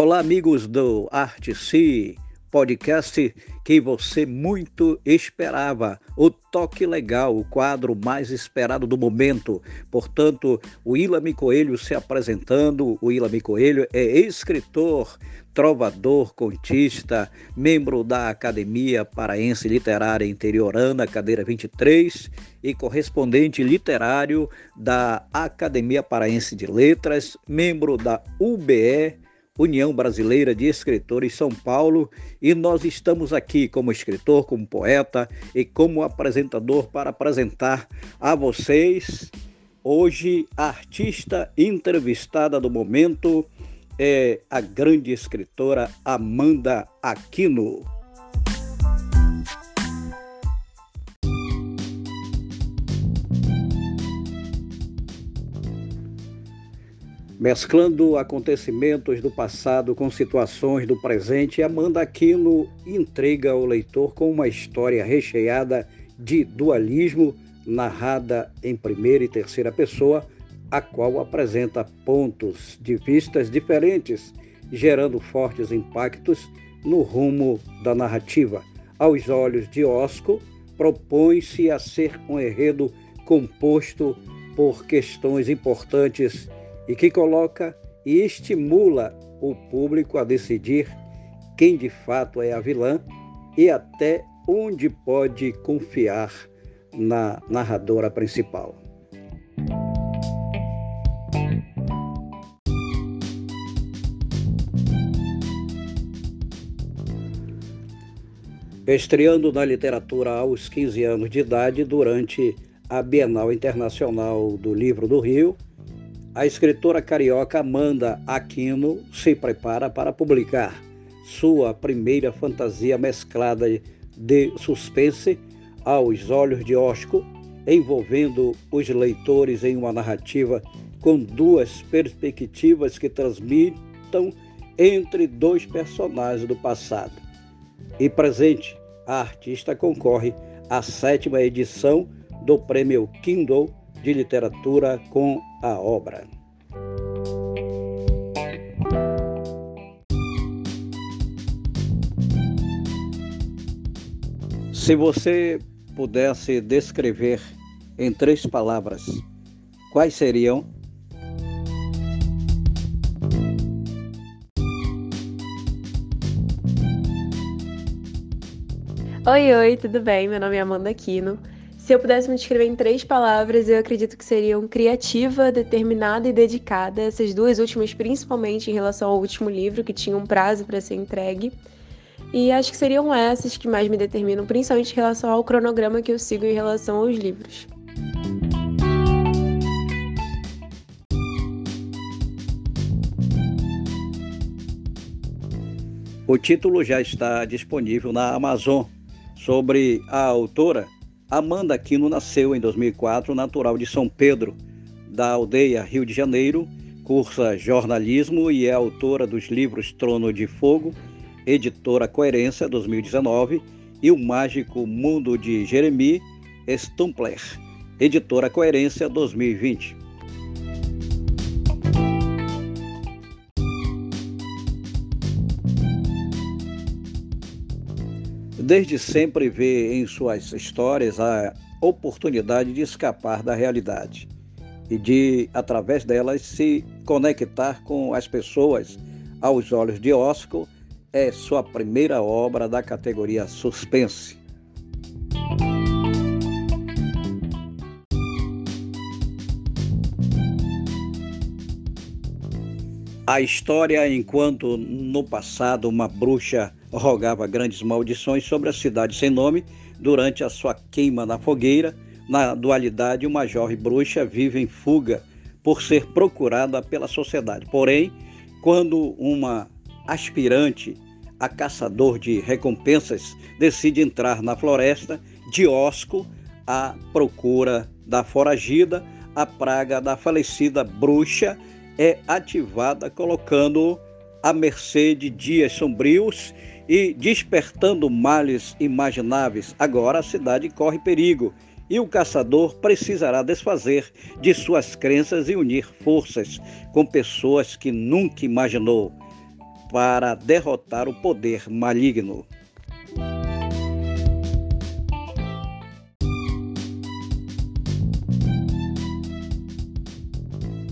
Olá, amigos do Arte Si, podcast que você muito esperava. O Toque Legal, o quadro mais esperado do momento. Portanto, o Ilami Coelho se apresentando. O Ilami Coelho é escritor, trovador, contista, membro da Academia Paraense Literária Interiorana, cadeira 23, e correspondente literário da Academia Paraense de Letras, membro da UBE União Brasileira de Escritores São Paulo, e nós estamos aqui como escritor, como poeta e como apresentador para apresentar a vocês hoje a artista entrevistada do momento é a grande escritora Amanda Aquino. Mesclando acontecimentos do passado com situações do presente, Amanda Aquino intriga o leitor com uma história recheada de dualismo, narrada em primeira e terceira pessoa, a qual apresenta pontos de vistas diferentes, gerando fortes impactos no rumo da narrativa. Aos olhos de Osco, propõe-se a ser um enredo composto por questões importantes e que coloca e estimula o público a decidir quem de fato é a vilã e até onde pode confiar na narradora principal. Estreando na literatura aos 15 anos de idade durante a Bienal Internacional do Livro do Rio, a escritora carioca Amanda Aquino se prepara para publicar sua primeira fantasia mesclada de suspense aos olhos de Osco, envolvendo os leitores em uma narrativa com duas perspectivas que transmitam entre dois personagens do passado e presente. A artista concorre à sétima edição do Prêmio Kindle de literatura com a obra. Se você pudesse descrever em três palavras, quais seriam? Oi, oi, tudo bem? Meu nome é Amanda Aquino. Se eu pudesse me descrever em três palavras, eu acredito que seriam criativa, determinada e dedicada. Essas duas últimas, principalmente em relação ao último livro, que tinha um prazo para ser entregue. E acho que seriam essas que mais me determinam, principalmente em relação ao cronograma que eu sigo em relação aos livros. O título já está disponível na Amazon sobre a autora Amanda Aquino nasceu em 2004, natural de São Pedro, da aldeia Rio de Janeiro, cursa jornalismo e é autora dos livros Trono de Fogo, editora Coerência 2019 e O Mágico Mundo de Jeremy Stumpler, editora Coerência 2020. Desde sempre vê em suas histórias a oportunidade de escapar da realidade e de, através delas, se conectar com as pessoas aos olhos de Oscar, é sua primeira obra da categoria suspense. A história, enquanto no passado uma bruxa rogava grandes maldições sobre a cidade sem nome durante a sua queima na fogueira. Na dualidade, uma jovem bruxa vive em fuga por ser procurada pela sociedade. Porém, quando uma aspirante a caçador de recompensas decide entrar na floresta, Diosco, à procura da foragida, a praga da falecida bruxa é ativada, colocando à mercê de dias sombrios e despertando males imagináveis. Agora a cidade corre perigo e o caçador precisará desfazer de suas crenças e unir forças com pessoas que nunca imaginou. para derrotar o poder maligno.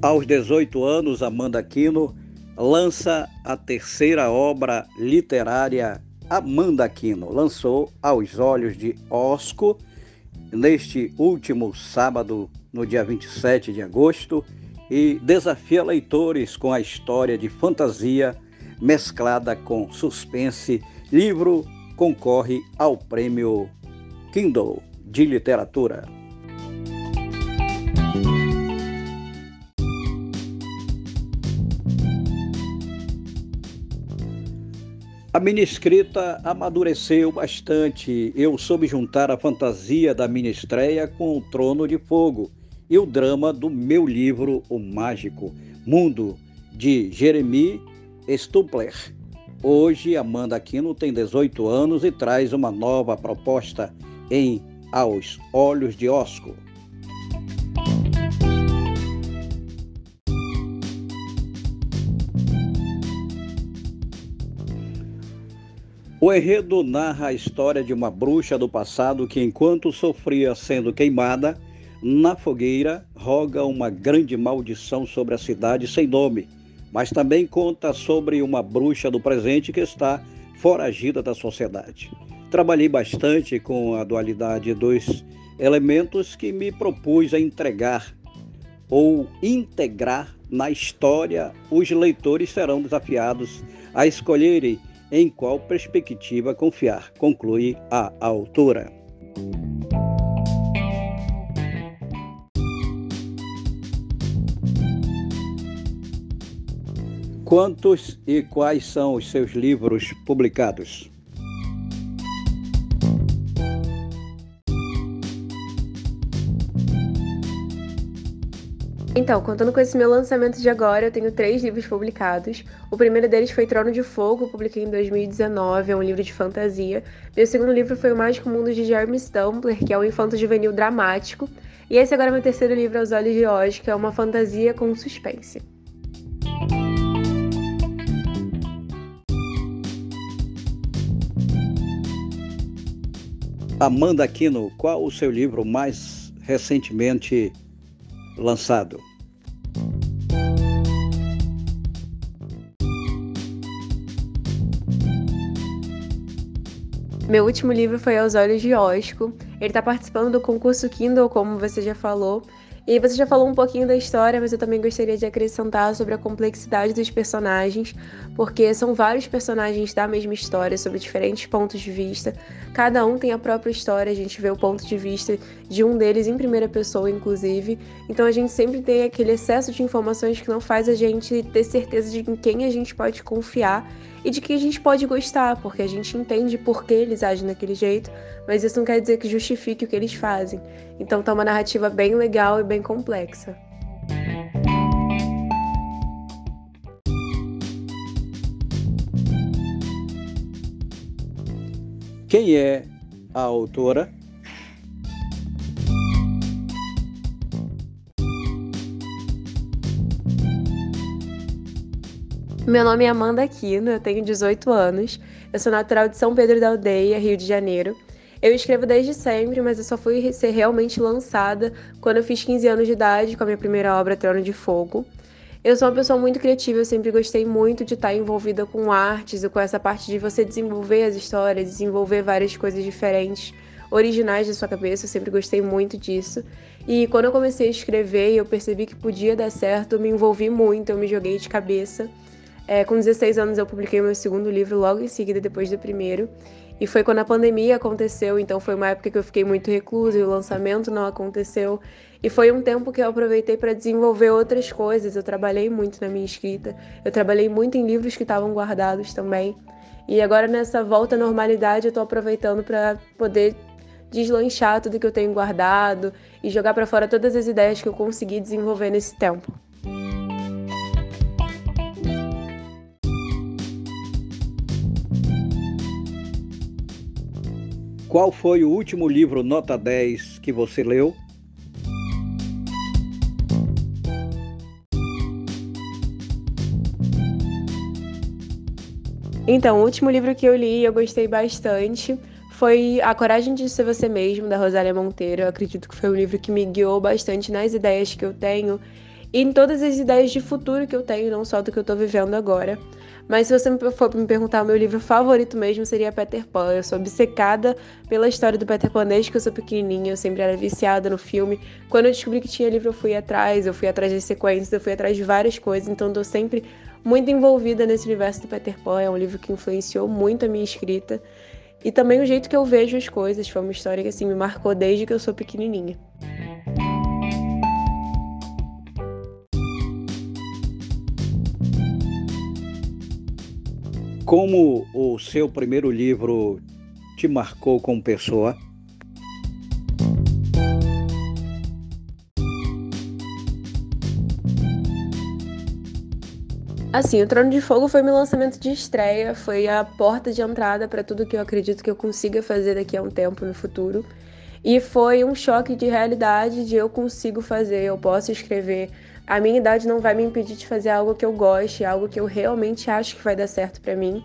Aos 18 anos, Amanda Aquino lança a terceira obra literária Amanda Aquino. Lançou Aos Olhos de Osco neste último sábado, no dia 27 de agosto, e desafia leitores com a história de fantasia mesclada com suspense. Livro concorre ao prêmio Kindle de literatura. A minha escrita amadureceu bastante. Eu soube juntar a fantasia da minha estreia com o Trono de Fogo e o drama do meu livro O Mágico Mundo, de Jeremy Stupler. Hoje, Amanda Aquino tem 18 anos e traz uma nova proposta em Aos Olhos de Osco. O enredo narra a história de uma bruxa do passado que, enquanto sofria sendo queimada na fogueira, roga uma grande maldição sobre a cidade sem nome, mas também conta sobre uma bruxa do presente que está foragida da sociedade. Trabalhei bastante com a dualidade dos elementos que me propus a entregar ou integrar na história. Os leitores serão desafiados a escolherem em qual perspectiva confiar, conclui a autora. Quantos e quais são os seus livros publicados? Então, contando com esse meu lançamento de agora, eu tenho três livros publicados. O primeiro deles foi Trono de Fogo, publiquei em 2019, é um livro de fantasia. Meu segundo livro foi O Mágico Mundo de Jeremy Stumbler, que é um infanto juvenil dramático. E esse agora é meu terceiro livro, Aos Olhos de Oz, que é uma fantasia com suspense. Amanda Aquino, qual o seu livro mais recentemente lançado? Meu último livro foi Aos Olhos de Osco. Ele está participando do concurso Kindle, como você já falou. E você já falou um pouquinho da história, mas eu também gostaria de acrescentar sobre a complexidade dos personagens, porque são vários personagens da mesma história, sobre diferentes pontos de vista. Cada um tem a própria história, a gente vê o ponto de vista de um deles em primeira pessoa, inclusive. Então a gente sempre tem aquele excesso de informações que não faz a gente ter certeza de em quem a gente pode confiar e de que a gente pode gostar, porque a gente entende por que eles agem daquele jeito, mas isso não quer dizer que justifique o que eles fazem. Então tá uma narrativa bem legal e bem complexa. Quem é a autora? Meu nome é Amanda Aquino, eu tenho 18 anos, eu sou natural de São Pedro da Aldeia, Rio de Janeiro. Eu escrevo desde sempre, mas eu só fui ser realmente lançada quando eu fiz 15 anos de idade com a minha primeira obra, Trono de Fogo. Eu sou uma pessoa muito criativa, eu sempre gostei muito de estar envolvida com artes e com essa parte de você desenvolver as histórias, desenvolver várias coisas diferentes, originais da sua cabeça, eu sempre gostei muito disso. E quando eu comecei a escrever e eu percebi que podia dar certo, eu me envolvi muito, eu me joguei de cabeça. É, com 16 anos eu publiquei meu segundo livro logo em seguida, depois do primeiro. E foi quando a pandemia aconteceu, então foi uma época que eu fiquei muito reclusa e o lançamento não aconteceu. E foi um tempo que eu aproveitei para desenvolver outras coisas. Eu trabalhei muito na minha escrita, eu trabalhei muito em livros que estavam guardados também. E agora nessa volta à normalidade eu estou aproveitando para poder deslanchar tudo que eu tenho guardado e jogar para fora todas as ideias que eu consegui desenvolver nesse tempo. Qual foi o último livro nota 10 que você leu? Então, o último livro que eu li e eu gostei bastante foi A Coragem de Ser Você Mesmo, da Rosália Monteiro. Eu acredito que foi um livro que me guiou bastante nas ideias que eu tenho e em todas as ideias de futuro que eu tenho, não só do que eu tô vivendo agora. Mas se você for me perguntar, o meu livro favorito mesmo seria Peter Pan. Eu sou obcecada pela história do Peter Pan desde que eu sou pequenininha. Eu sempre era viciada no filme. Quando eu descobri que tinha livro, eu fui atrás. Eu fui atrás das sequências, eu fui atrás de várias coisas. Então, tô sempre muito envolvida nesse universo do Peter Pan. É um livro que influenciou muito a minha escrita. E também o jeito que eu vejo as coisas. Foi uma história que, assim, me marcou desde que eu sou pequenininha. Como o seu primeiro livro te marcou como pessoa? Assim, o Trono de Fogo foi meu lançamento de estreia, foi a porta de entrada para tudo que eu acredito que eu consiga fazer daqui a um tempo no futuro. E foi um choque de realidade de eu consigo fazer, eu posso escrever a minha idade não vai me impedir de fazer algo que eu goste, algo que eu realmente acho que vai dar certo para mim.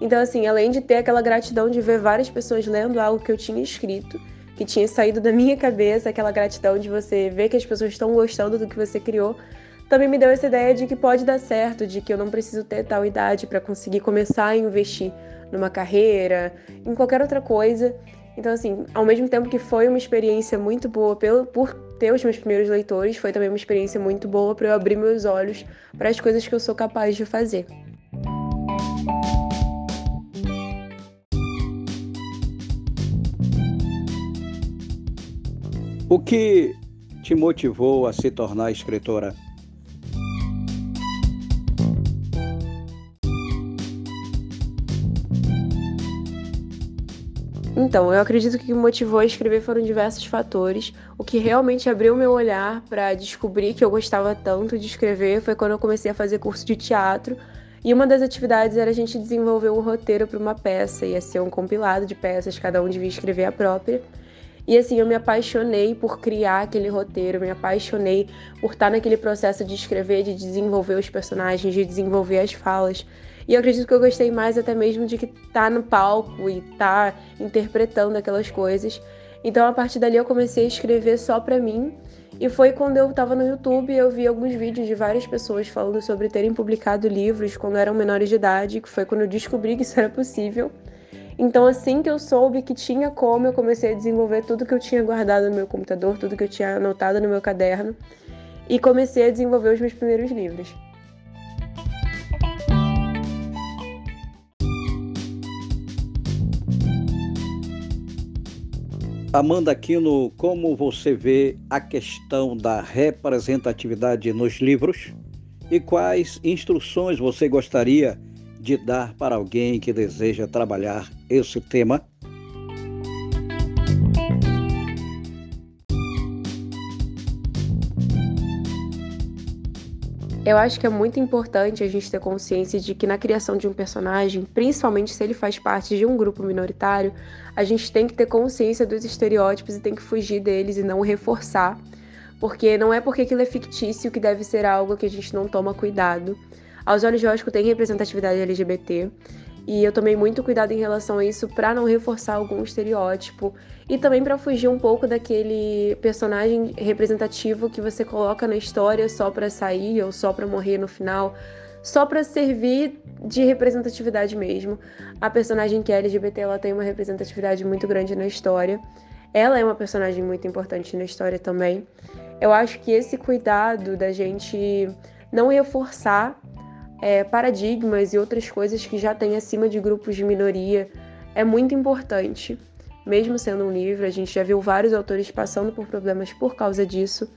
Então, assim, além de ter aquela gratidão de ver várias pessoas lendo algo que eu tinha escrito, que tinha saído da minha cabeça, aquela gratidão de você ver que as pessoas estão gostando do que você criou, também me deu essa ideia de que pode dar certo, de que eu não preciso ter tal idade para conseguir começar a investir numa carreira, em qualquer outra coisa. Então, assim, ao mesmo tempo que foi uma experiência muito boa pelo, por ter os meus primeiros leitores, foi também uma experiência muito boa para eu abrir meus olhos para as coisas que eu sou capaz de fazer. O que te motivou a se tornar escritora? Então, eu acredito que o que motivou a escrever foram diversos fatores. O que realmente abriu meu olhar para descobrir que eu gostava tanto de escrever foi quando eu comecei a fazer curso de teatro. E uma das atividades era a gente desenvolver um roteiro para uma peça, ia ser um compilado de peças, cada um devia escrever a própria. E assim, eu me apaixonei por criar aquele roteiro, me apaixonei por estar naquele processo de escrever, de desenvolver os personagens, de desenvolver as falas. E eu acredito que eu gostei mais até mesmo de que tá no palco e tá interpretando aquelas coisas. Então a partir dali eu comecei a escrever só pra mim. E foi quando eu tava no YouTube eu vi alguns vídeos de várias pessoas falando sobre terem publicado livros quando eram menores de idade, que foi quando eu descobri que isso era possível. Então, assim que eu soube que tinha como, eu comecei a desenvolver tudo que eu tinha guardado no meu computador, tudo que eu tinha anotado no meu caderno, e comecei a desenvolver os meus primeiros livros. Amanda Aquino, como você vê a questão da representatividade nos livros e quais instruções você gostaria de dar para alguém que deseja trabalhar esse tema? Eu acho que é muito importante a gente ter consciência de que na criação de um personagem, principalmente se ele faz parte de um grupo minoritário, a gente tem que ter consciência dos estereótipos e tem que fugir deles e não reforçar, porque não é porque aquilo é fictício que deve ser algo que a gente não toma cuidado. Aos olhos de Oscar tem representatividade LGBT, e eu tomei muito cuidado em relação a isso para não reforçar algum estereótipo e também para fugir um pouco daquele personagem representativo que você coloca na história só para sair ou só para morrer no final, só para servir de representatividade mesmo. A personagem que é LGBT, ela tem uma representatividade muito grande na história. Ela é uma personagem muito importante na história também. Eu acho que esse cuidado da gente não reforçar é, paradigmas e outras coisas que já tem acima de grupos de minoria é muito importante. Mesmo sendo um livro, a gente já viu vários autores passando por problemas por causa disso,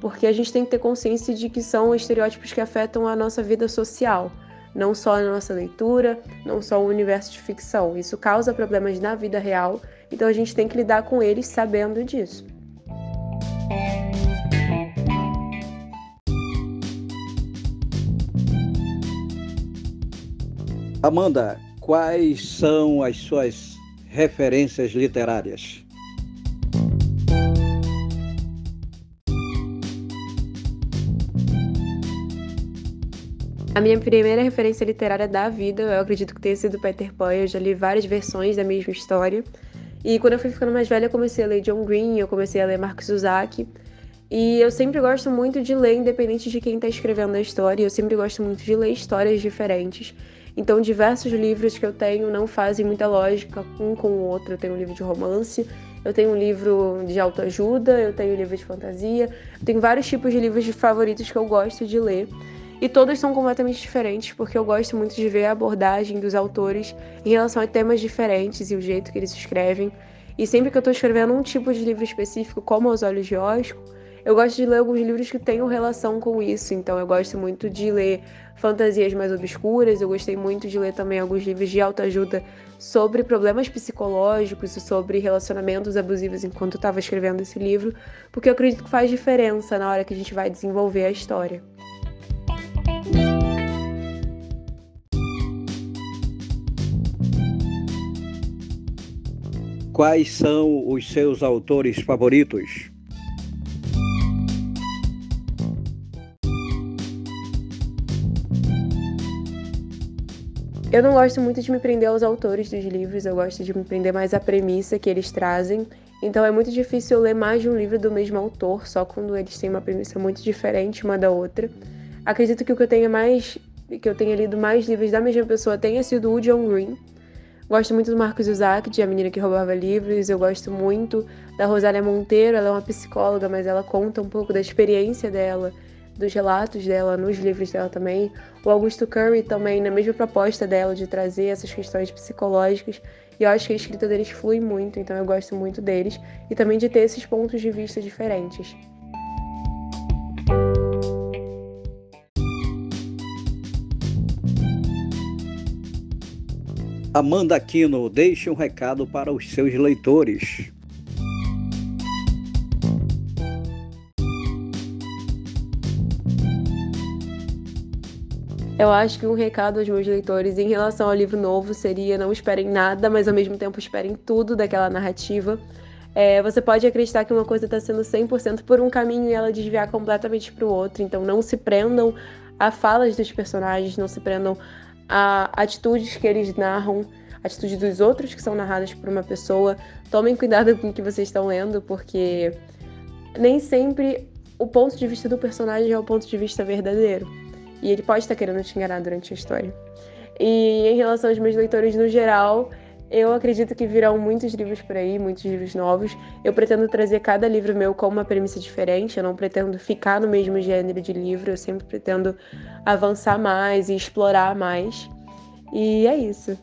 porque a gente tem que ter consciência de que são estereótipos que afetam a nossa vida social, não só a nossa leitura, não só o universo de ficção. Isso causa problemas na vida real, então a gente tem que lidar com eles sabendo disso. Amanda, quais são as suas referências literárias? A minha primeira referência literária da vida, eu acredito que tenha sido Peter Pan. Eu já li várias versões da mesma história. E quando eu fui ficando mais velha, eu comecei a ler John Green, eu comecei a ler Marcos Uzaki. E eu sempre gosto muito de ler, independente de quem está escrevendo a história. Eu sempre gosto muito de ler histórias diferentes. Então, diversos livros que eu tenho não fazem muita lógica um com o outro. Eu tenho um livro de romance, eu tenho um livro de autoajuda, eu tenho um livro de fantasia. Eu tenho vários tipos de livros favoritos que eu gosto de ler. E todos são completamente diferentes, porque eu gosto muito de ver a abordagem dos autores em relação a temas diferentes e o jeito que eles escrevem. E sempre que eu estou escrevendo um tipo de livro específico, como Aos Olhos de Osco, eu gosto de ler alguns livros que tenham relação com isso. Então, eu gosto muito de ler fantasias mais obscuras. Eu gostei muito de ler também alguns livros de autoajuda sobre problemas psicológicos e sobre relacionamentos abusivos enquanto eu estava escrevendo esse livro, porque eu acredito que faz diferença na hora que a gente vai desenvolver a história. Quais são os seus autores favoritos? Eu não gosto muito de me prender aos autores dos livros, eu gosto de me prender mais à premissa que eles trazem. Então é muito difícil ler mais de um livro do mesmo autor, só quando eles têm uma premissa muito diferente uma da outra. Acredito que o que eu tenha mais que eu tenha lido mais livros da mesma pessoa tenha sido o John Green. Gosto muito do Marcos Isaac, de A Menina que Roubava Livros. Eu gosto muito da Rosália Monteiro, ela é uma psicóloga, mas ela conta um pouco da experiência dela dos relatos dela nos livros dela também. O Augusto Curry também, na mesma proposta dela de trazer essas questões psicológicas. E eu acho que a escrita deles flui muito, então eu gosto muito deles. E também de ter esses pontos de vista diferentes. Amanda Aquino, deixe um recado para os seus leitores. Eu acho que um recado aos meus leitores em relação ao livro novo seria não esperem nada, mas ao mesmo tempo esperem tudo daquela narrativa. É, você pode acreditar que uma coisa está sendo 100% por um caminho e ela desviar completamente para o outro. Então não se prendam a falas dos personagens, não se prendam a atitudes que eles narram, atitudes dos outros que são narradas por uma pessoa. Tomem cuidado com o que vocês estão lendo, porque nem sempre o ponto de vista do personagem é o ponto de vista verdadeiro. E ele pode estar querendo te enganar durante a história. E em relação aos meus leitores no geral, eu acredito que virão muitos livros por aí, muitos livros novos. Eu pretendo trazer cada livro meu com uma premissa diferente. Eu não pretendo ficar no mesmo gênero de livro. Eu sempre pretendo avançar mais e explorar mais. E é isso.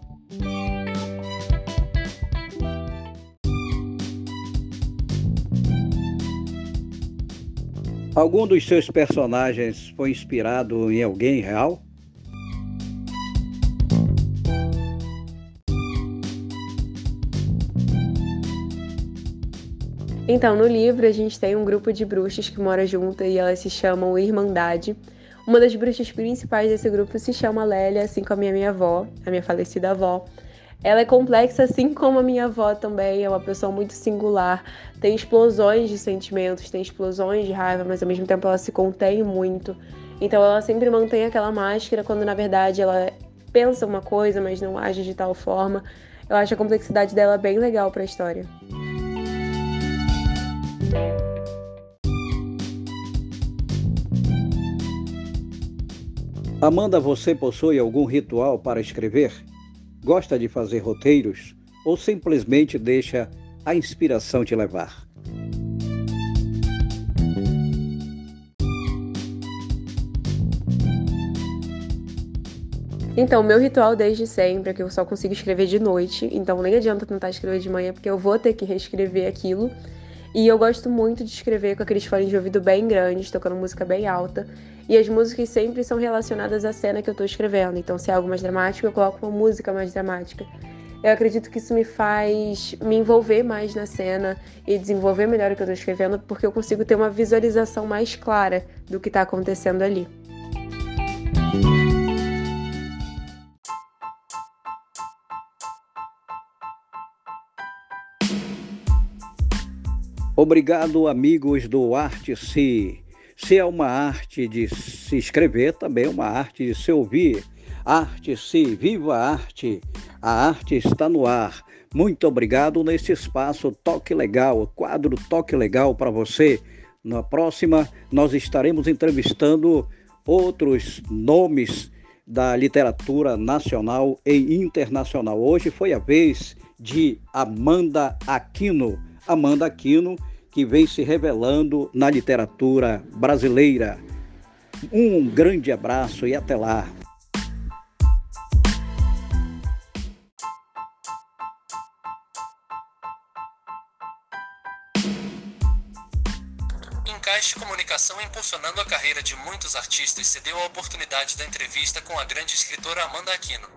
Algum dos seus personagens foi inspirado em alguém real? Então, no livro a gente tem um grupo de bruxas que mora junto e elas se chamam Irmandade. Uma das bruxas principais desse grupo se chama Lélia, assim como a minha, minha avó, a minha falecida avó. Ela é complexa, assim como a minha avó também, é uma pessoa muito singular. Tem explosões de sentimentos, tem explosões de raiva, mas ao mesmo tempo ela se contém muito. Então ela sempre mantém aquela máscara quando na verdade ela pensa uma coisa, mas não age de tal forma. Eu acho a complexidade dela bem legal para a história. Amanda, você possui algum ritual para escrever? Gosta de fazer roteiros ou simplesmente deixa a inspiração te levar? Então, meu ritual desde sempre é que eu só consigo escrever de noite, então nem adianta tentar escrever de manhã, porque eu vou ter que reescrever aquilo. E eu gosto muito de escrever com aqueles fones de ouvido bem grandes, tocando música bem alta. E as músicas sempre são relacionadas à cena que eu estou escrevendo. Então, se é algo mais dramático, eu coloco uma música mais dramática. Eu acredito que isso me faz me envolver mais na cena e desenvolver melhor o que eu estou escrevendo, porque eu consigo ter uma visualização mais clara do que está acontecendo ali. Obrigado, amigos do Arte-Se. Se é uma arte de se escrever, também é uma arte de se ouvir. Arte se viva a arte. A arte está no ar. Muito obrigado nesse espaço Toque Legal, quadro Toque Legal para você. Na próxima, nós estaremos entrevistando outros nomes da literatura nacional e internacional. Hoje foi a vez de Amanda Aquino. Amanda Aquino, que vem se revelando na literatura brasileira. Um grande abraço e até lá. Encaixe Comunicação impulsionando a carreira de muitos artistas cedeu a oportunidade da entrevista com a grande escritora Amanda Aquino.